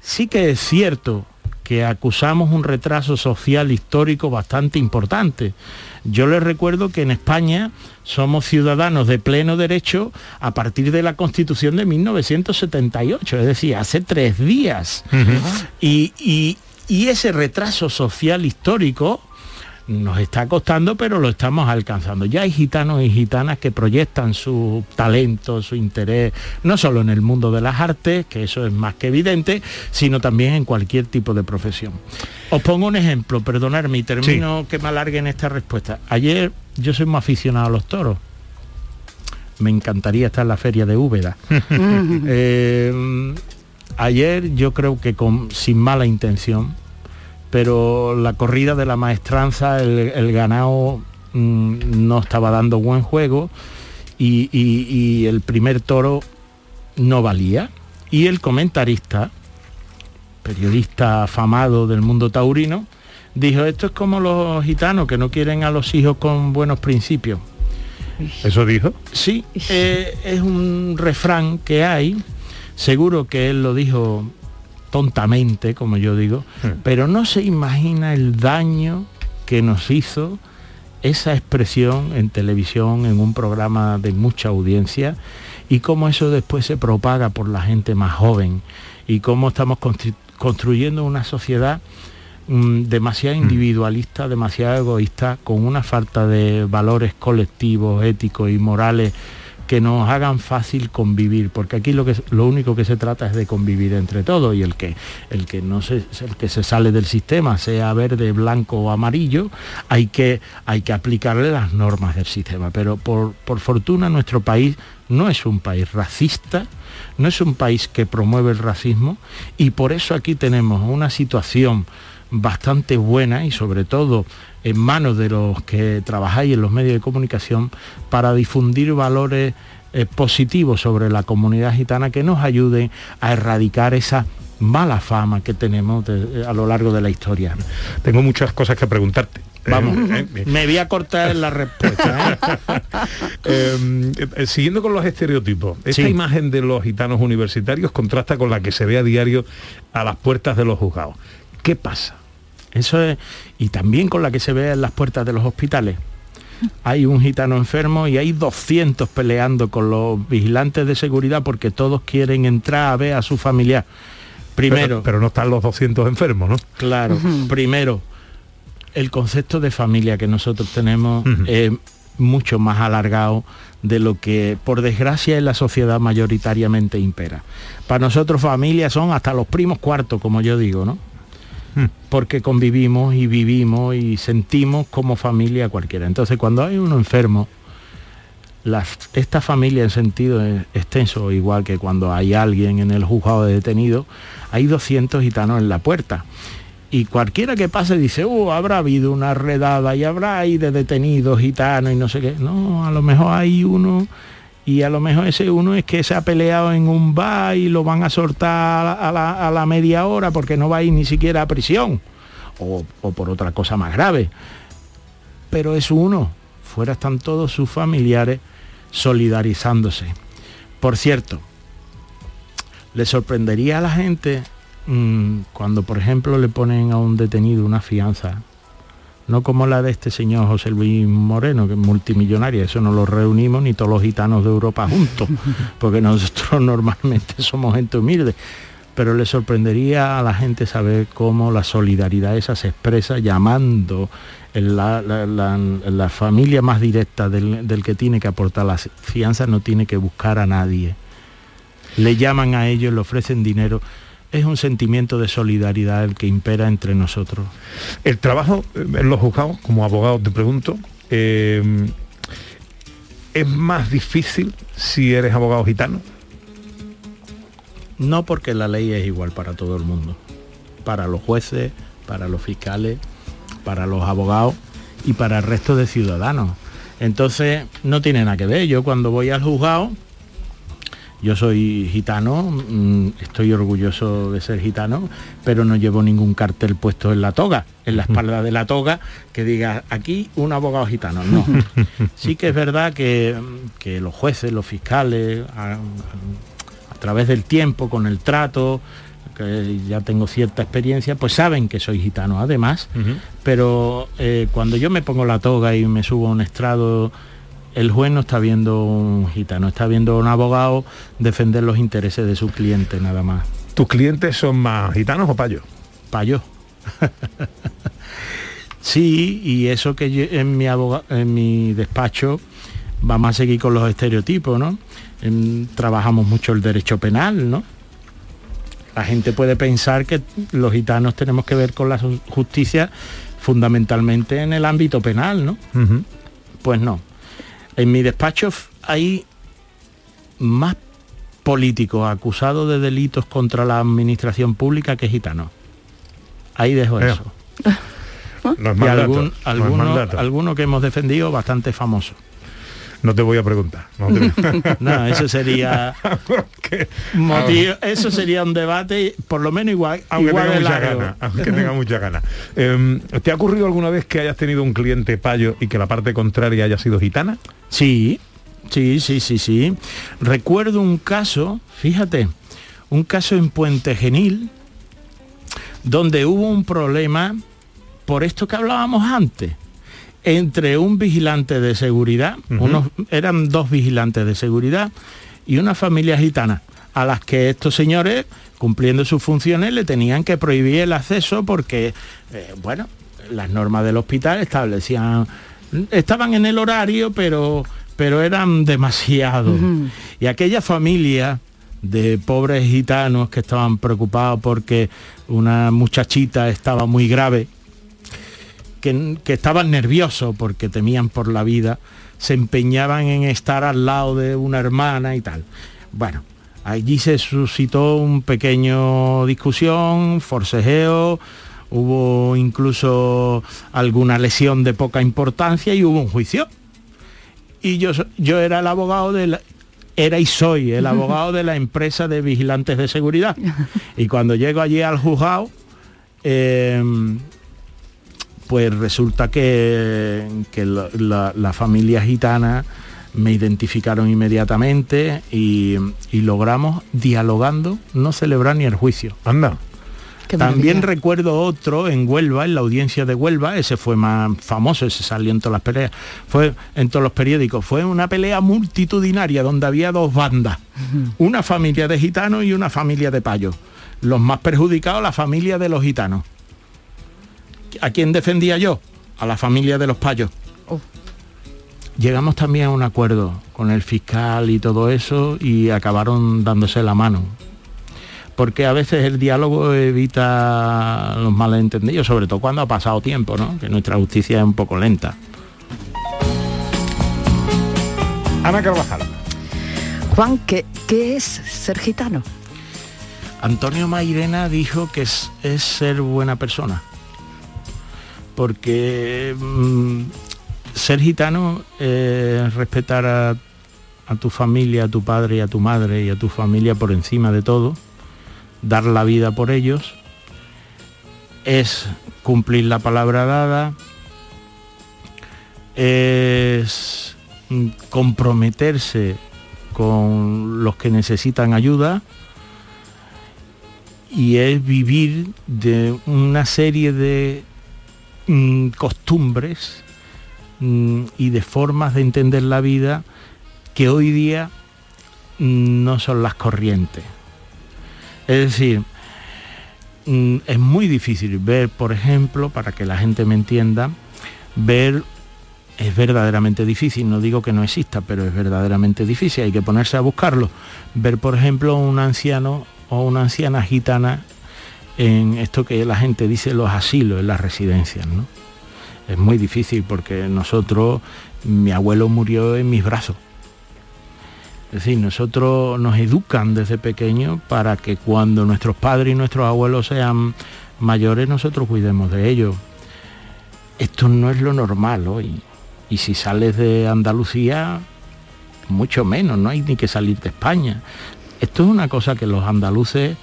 Sí que es cierto que acusamos un retraso social histórico bastante importante. Yo les recuerdo que en España somos ciudadanos de pleno derecho a partir de la Constitución de 1978, es decir, hace tres días. Y, y- y ese retraso social histórico nos está costando, pero lo estamos alcanzando. Ya hay gitanos y gitanas que proyectan su talento, su interés, no solo en el mundo de las artes, que eso es más que evidente, sino también en cualquier tipo de profesión. Os pongo un ejemplo, perdonadme y termino que me alargue en esta respuesta. Ayer yo soy muy aficionado a los toros. Me encantaría estar en la feria de Úbeda. Eh, ayer yo creo que con, sin mala intención, pero la corrida de la maestranza, el, el ganado mm, no estaba dando buen juego y, y- y el primer toro no valía. Y el comentarista, periodista afamado del mundo taurino, dijo, esto es como los gitanos que no quieren a los hijos con buenos principios. ¿Eso dijo? Sí, eh, es un refrán que hay, seguro que él lo dijo tontamente, como yo digo, pero no se imagina el daño que nos hizo esa expresión en televisión, en un programa de mucha audiencia, y cómo eso después se propaga por la gente más joven, y cómo estamos constru- construyendo una sociedad mm, demasiado individualista, demasiado egoísta, con una falta de valores colectivos, éticos y morales que nos hagan fácil convivir, porque aquí lo, que, lo único que se trata es de convivir entre todos y el que, el que, no se, el que se sale del sistema, sea verde, blanco o amarillo, hay que, hay que aplicarle las normas del sistema. Pero por, por fortuna nuestro país no es un país racista, no es un país que promueve el racismo y por eso aquí tenemos una situación bastante buena y sobre todo en manos de los que trabajáis en los medios de comunicación para difundir valores eh, positivos sobre la comunidad gitana que nos ayuden a erradicar esa mala fama que tenemos de- a lo largo de la historia. Tengo muchas cosas que preguntarte. Vamos, Eh, eh, me voy a cortar la respuesta. ¿eh? Eh, eh, siguiendo con los estereotipos, esta Sí. imagen de los gitanos universitarios contrasta con la que se ve a diario a las puertas de los juzgados. ¿Qué pasa? Eso es, y también con la que se ve en las puertas de los hospitales. Hay un gitano enfermo y hay 200 peleando con los vigilantes de seguridad porque todos quieren entrar a ver a su familiar. Primero, Pero, pero no están los 200 enfermos, ¿no? Claro, primero, el concepto de familia que nosotros tenemos es mucho más alargado de lo que por desgracia en la sociedad mayoritariamente impera. Para nosotros familia son hasta los primos cuartos, como yo digo, ¿no? Porque convivimos y vivimos y sentimos como familia cualquiera. Entonces cuando hay uno enfermo, esta familia en sentido extenso, igual que cuando hay alguien en el juzgado de detenido, hay 200 gitanos en la puerta. Y cualquiera que pase dice, uh, habrá habido una redada y habrá ahí de detenidos gitanos y no sé qué. No, a lo mejor hay uno y a lo mejor ese uno es que se ha peleado en un bar y lo van a soltar a la, a la- media hora porque no va a ir ni siquiera a prisión. O, o por otra cosa más grave. Pero es uno. Fuera están todos sus familiares solidarizándose. Por cierto, le sorprendería a la gente mm, cuando, por ejemplo, le ponen a un detenido una fianza, no como la de este señor José Luis Moreno, que es multimillonario, eso no lo reunimos ni todos los gitanos de Europa juntos, porque nosotros normalmente somos gente humilde. Pero le sorprendería a la gente saber cómo la solidaridad esa se expresa llamando en la, la- la- la familia más directa del, del que tiene que aportar las fianzas, no tiene que buscar a nadie le llaman a ellos, le ofrecen dinero. Es un sentimiento de solidaridad el que impera entre nosotros. El trabajo eh, en los juzgados, como abogado te pregunto, eh, ¿es más difícil si eres abogado gitano? No porque la ley es igual para todo el mundo. Para los jueces, para los fiscales, para los abogados y para el resto de ciudadanos. Entonces no tiene nada que ver. Yo cuando voy al juzgado, yo soy gitano, mm, estoy orgulloso de ser gitano, pero no llevo ningún cartel puesto en la toga, en la espalda de la toga, que diga aquí un abogado gitano. No. Sí que es verdad que, que los jueces, los fiscales, a, a través del tiempo, con el trato, que ya tengo cierta experiencia, pues saben que soy gitano además, pero eh, cuando yo me pongo la toga y me subo a un estrado, el juez no está viendo un gitano, está viendo un abogado defender los intereses de su cliente nada más. ¿Tus clientes son más gitanos o payos? Payos. sí, y eso que yo- en mi, en mi despacho vamos a seguir con los estereotipos, ¿no? Trabajamos mucho el derecho penal, ¿no? La gente puede pensar que los gitanos tenemos que ver con la ju- justicia fundamentalmente en el ámbito penal, ¿no? Pues no. En mi despacho hay más políticos acusados de delitos contra la administración pública que gitanos. Ahí dejo eso. No es y dato, algún, no es alguno que hemos defendido bastante famoso. No te voy a preguntar. No, te- No, eso sería motivo- eso sería un debate por lo menos igual, aunque igual tenga mucha gana, aunque tenga mucha gana. Em, ¿Te ha ocurrido alguna vez que hayas tenido un cliente payo y que la parte contraria haya sido gitana? Sí, sí, sí, sí, sí. Recuerdo un caso, fíjate, un caso en Puente Genil, donde hubo un problema por esto que hablábamos antes, entre un vigilante de seguridad, unos, eran dos vigilantes de seguridad y una familia gitana, a las que estos señores, cumpliendo sus funciones, le tenían que prohibir el acceso porque, eh, bueno, las normas del hospital establecían estaban en el horario, pero pero eran demasiados. Y aquella familia de pobres gitanos que estaban preocupados porque una muchachita estaba muy grave, que, que estaban nerviosos porque temían por la vida, se empeñaban en estar al lado de una hermana y tal. Bueno, allí se suscitó un pequeño discusión, forcejeo, hubo incluso alguna lesión de poca importancia y hubo un juicio. Y yo, yo era el abogado de la, era y soy el abogado de la empresa de vigilantes de seguridad. Y cuando llego allí al juzgado, eh, pues resulta que, que la, la- la familia gitana me identificaron inmediatamente y, y logramos, dialogando, no celebrar ni el juicio. Anda. También recuerdo otro en Huelva, en la audiencia de Huelva, ese fue más famoso, ese salió en todas las peleas, fue en todos los periódicos, fue una pelea multitudinaria donde había dos bandas, una familia de gitanos y una familia de payos. Los más perjudicados, la familia de los gitanos. ¿A quién defendía yo? A la familia de los payos. Llegamos también a un acuerdo con el fiscal y todo eso y acabaron dándose la mano. Porque a veces el diálogo evita los malentendidos, sobre todo cuando ha pasado tiempo, ¿no? Que nuestra justicia es un poco lenta. Ana Carvajal. Juan, ¿qué, qué es ser gitano? Antonio Mairena dijo que es, es ser buena persona. Porque mm, ser gitano es respetar a, a tu familia, a tu padre y a tu madre y a tu familia por encima de todo, dar la vida por ellos, es cumplir la palabra dada, es comprometerse con los que necesitan ayuda y es vivir de una serie de mm, costumbres mm, y de formas de entender la vida que hoy día mm, no son las corrientes. Es decir, es muy difícil ver, por ejemplo, para que la gente me entienda, ver es verdaderamente difícil, no digo que no exista, pero es verdaderamente difícil, hay que ponerse a buscarlo. Ver, por ejemplo, un anciano o una anciana gitana en esto que la gente dice los asilos, en las residencias, ¿no? Es muy difícil porque nosotros, mi abuelo murió en mis brazos. Es decir, nosotros nos educan desde pequeños para que cuando nuestros padres y nuestros abuelos sean mayores, nosotros cuidemos de ellos. Esto no es lo normal hoy. Y si sales de Andalucía, mucho menos, no hay ni que salir de España. Esto es una cosa que los andaluces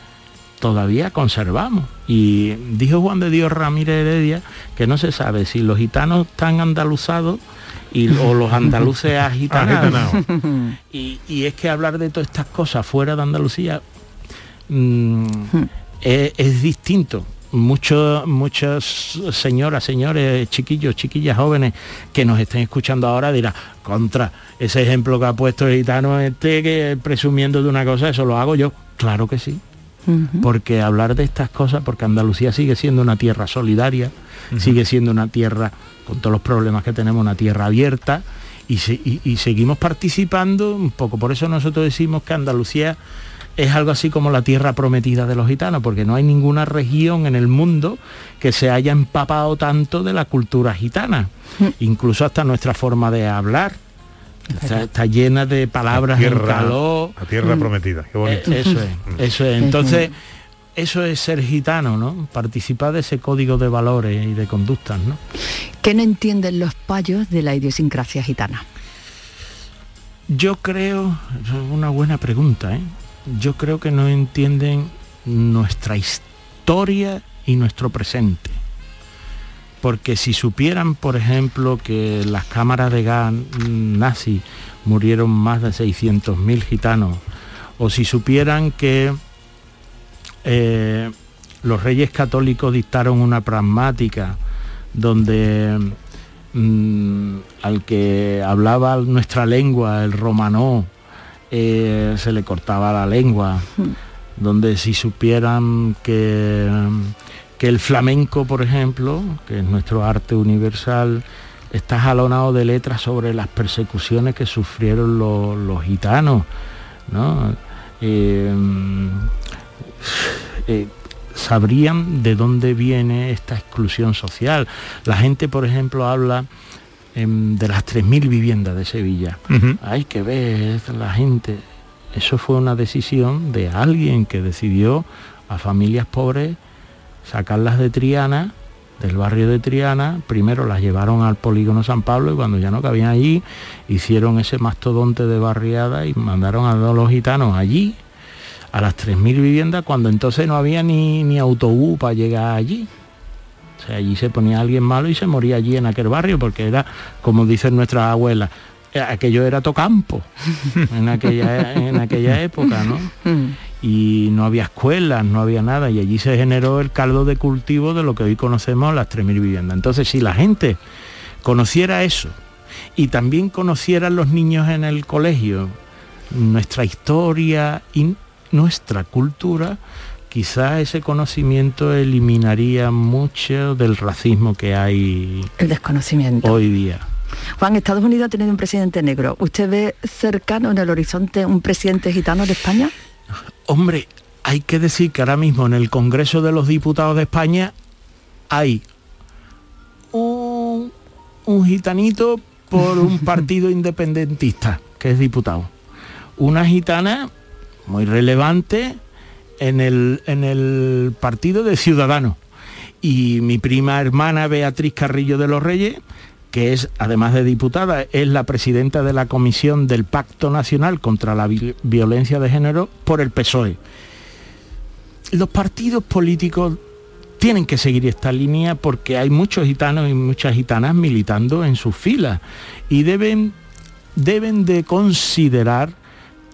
todavía conservamos. Y dijo Juan de Dios Ramírez Heredia que no se sabe si los gitanos están andaluzados y, o los andaluces agitanados. Y, y es que hablar de todas estas cosas fuera de Andalucía mm, es, es distinto. Muchos, muchas señoras, señores, chiquillos, chiquillas jóvenes que nos estén escuchando ahora dirán, contra ese ejemplo que ha puesto el gitano este que presumiendo de una cosa, eso lo hago yo. Claro que sí. Porque hablar de estas cosas, porque Andalucía sigue siendo una tierra solidaria, sigue siendo una tierra, con todos los problemas que tenemos, una tierra abierta, y, se- y- y seguimos participando un poco. Por eso nosotros decimos que Andalucía es algo así como la tierra prometida de los gitanos, porque no hay ninguna región en el mundo que se haya empapado tanto de la cultura gitana. Incluso hasta nuestra forma de hablar. Está, está llena de palabras La en tierra- calor. la tierra prometida, qué bonito. Eh, eso es, eso es. Entonces, eso es ser gitano, ¿no? Participar de ese código de valores y de conductas, ¿no? ¿Qué no entienden los payos de la idiosincrasia gitana? Yo creo, es una buena pregunta, ¿eh? Yo creo que no entienden nuestra historia y nuestro presente. Porque si supieran, por ejemplo, que las cámaras de gas nazi murieron más de 600.000 gitanos, o si supieran que eh, los reyes católicos dictaron una pragmática donde mm, al que hablaba nuestra lengua, el romanó, eh, se le cortaba la lengua, donde si supieran que, que el flamenco, por ejemplo, que es nuestro arte universal, está jalonado de letras sobre las persecuciones que sufrieron los, los gitanos, ¿no? Eh, eh, sabrían de dónde viene esta exclusión social. La gente, por ejemplo, habla em, de las 3.000 viviendas de Sevilla. Hay que ver la gente. Eso fue una decisión de alguien que decidió a familias pobres sacarlas de Triana, del barrio de Triana, primero las llevaron al polígono San Pablo y cuando ya no cabían allí, hicieron ese mastodonte de barriada y mandaron a los gitanos allí, a las 3.000 viviendas, cuando entonces no había ni, ni autobús para llegar allí. O sea, allí se ponía alguien malo y se moría allí en aquel barrio, porque era, como dicen nuestras abuelas, eh, aquello era tocampo en aquella, en aquella época, ¿no? Y no había escuelas, no había nada, y allí se generó el caldo de cultivo de lo que hoy conocemos las 3.000 viviendas. Entonces, si la gente conociera eso y también conocieran los niños en el colegio nuestra historia y nuestra cultura, quizá ese conocimiento eliminaría mucho del racismo que hay El desconocimiento. hoy día. Juan, Estados Unidos ha tenido un presidente negro. ¿Usted ve cercano en el horizonte un presidente gitano de España? Hombre, hay que decir que ahora mismo en el Congreso de los Diputados de España hay un, un gitanito por un partido independentista, que es diputado. Una gitana muy relevante en el, en el partido de Ciudadanos. Y mi prima hermana Beatriz Carrillo de los Reyes, que es, además de diputada, es la presidenta de la Comisión del Pacto Nacional contra la Vi- Violencia de Género por el PSOE. Los partidos políticos tienen que seguir esta línea porque hay muchos gitanos y muchas gitanas militando en sus filas y deben, deben de considerar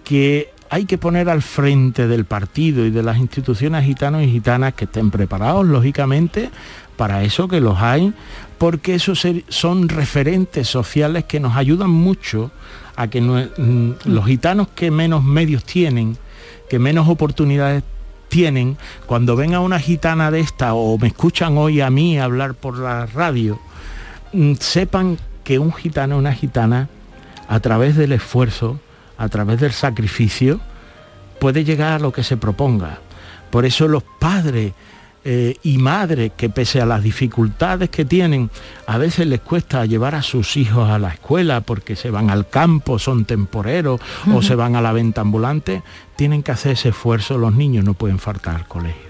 que hay que poner al frente del partido y de las instituciones gitanos y gitanas que estén preparados, lógicamente, para eso que los hay, porque esos son referentes sociales que nos ayudan mucho a que mm, los gitanos que menos medios tienen, que menos oportunidades tienen, cuando venga una gitana de esta o me escuchan hoy a mí hablar por la radio, mm, sepan que un gitano, una gitana, a través del esfuerzo, a través del sacrificio, puede llegar a lo que se proponga. Por eso los padres eh, y madres que pese a las dificultades que tienen, a veces les cuesta llevar a sus hijos a la escuela porque se van al campo, son temporeros o se van a la venta ambulante, tienen que hacer ese esfuerzo, los niños no pueden faltar al colegio.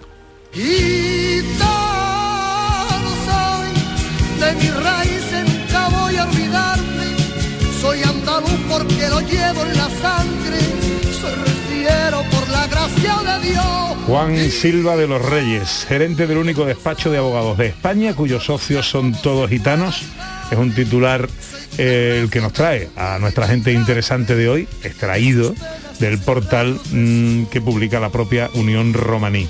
Juan Silva de los Reyes, gerente del único despacho de abogados de España, cuyos socios son todos gitanos. Es un titular eh, el que nos trae a nuestra gente interesante de hoy, extraído del portal mm, que publica la propia Unión Romaní.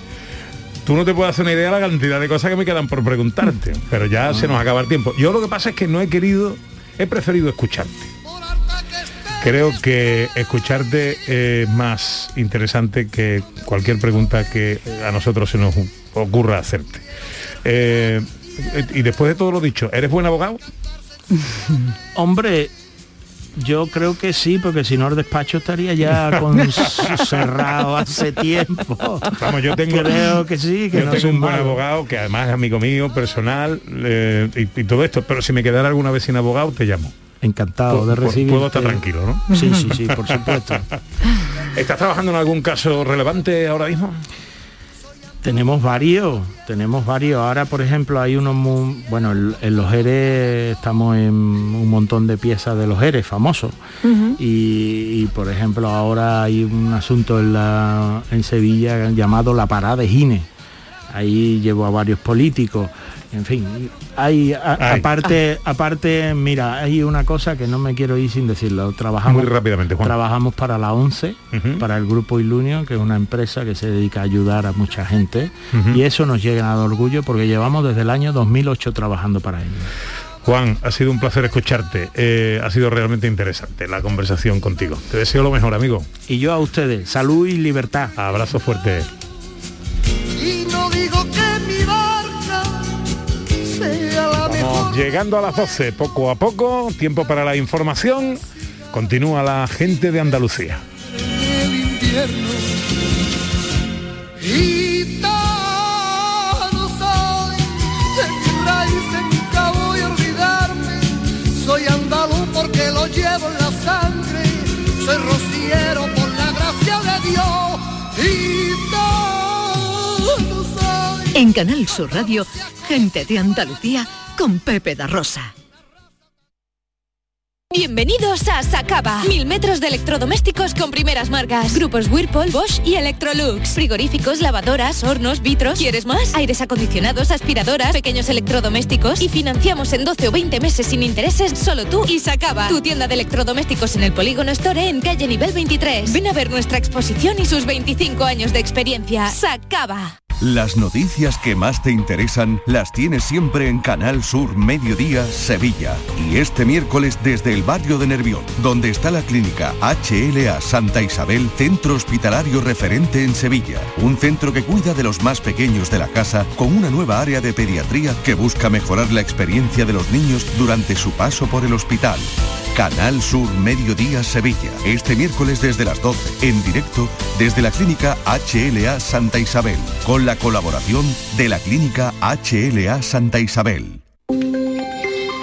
Tú no te puedes hacer una idea de la cantidad de cosas que me quedan por preguntarte, pero ya se nos acaba el tiempo. Yo lo que pasa es que no he querido, he preferido escucharte. Creo que escucharte es más interesante que cualquier pregunta que a nosotros se nos ocurra hacerte. Eh, y después de todo lo dicho, ¿eres buen abogado? Hombre, yo creo que sí, porque si no el despacho estaría ya con cerrado hace tiempo. Vamos, yo tengo, creo que sí, que yo no tengo un buen malo. abogado que además es amigo mío, personal eh, y, y todo esto. Pero si me quedara alguna vez sin abogado, te llamo. Encantado de recibirte. Puedo estar tranquilo, ¿no? Sí, sí, sí, por supuesto. ¿Estás trabajando en algún caso relevante ahora mismo? Tenemos varios, tenemos varios. Ahora, por ejemplo, hay unos muy, bueno, en, en los ERE estamos en un montón de piezas de los ERE famosos. y, y, por ejemplo, ahora hay un asunto en, la, en Sevilla llamado la parada de Gine. Ahí llevo a varios políticos. En fin, hay a- aparte, aparte, mira, hay una cosa que no me quiero ir sin decirlo. Trabajamos Muy rápidamente, Juan. Trabajamos para la ONCE, para el grupo Ilunio, que es una empresa que se dedica a ayudar a mucha gente. Y eso nos llena de orgullo porque llevamos desde el año 2008 trabajando para ellos. Juan, ha sido un placer escucharte. Eh, ha sido realmente interesante la conversación contigo. Te deseo lo mejor, amigo. Y yo a ustedes, salud y libertad. Abrazo fuerte. Y no digo que Vamos llegando a las 12, poco a poco, tiempo para la información. Continúa la gente de Andalucía. el invierno. Gitano soy, olvidarme. Soy andaluz porque lo llevo en la sangre. Soy rociero por la gracia de Dios. Gitano soy. En Canal Sur Radio, gente de Andalucía con Pepe da Rosa. Bienvenidos a Sacaba. Mil metros de electrodomésticos con primeras marcas. Grupos Whirlpool, Bosch y Electrolux. Frigoríficos, lavadoras, hornos, vitros. ¿Quieres más? Aires acondicionados, aspiradoras, pequeños electrodomésticos. Y financiamos en 12 o 20 meses sin intereses solo tú y Sacaba. Tu tienda de electrodomésticos en el Polígono Store en calle nivel 23. Ven a ver nuestra exposición y sus 25 años de experiencia. Sacaba. Las noticias que más te interesan las tienes siempre en Canal Sur Mediodía Sevilla. Y este miércoles desde el barrio de Nervión, donde está la clínica HLA Santa Isabel, centro hospitalario referente en Sevilla. Un centro que cuida de los más pequeños de la casa con una nueva área de pediatría que busca mejorar la experiencia de los niños durante su paso por el hospital. Canal Sur Mediodía Sevilla. Este miércoles desde las 12, en directo desde la clínica HLA Santa Isabel, con la colaboración de la clínica HLA Santa Isabel.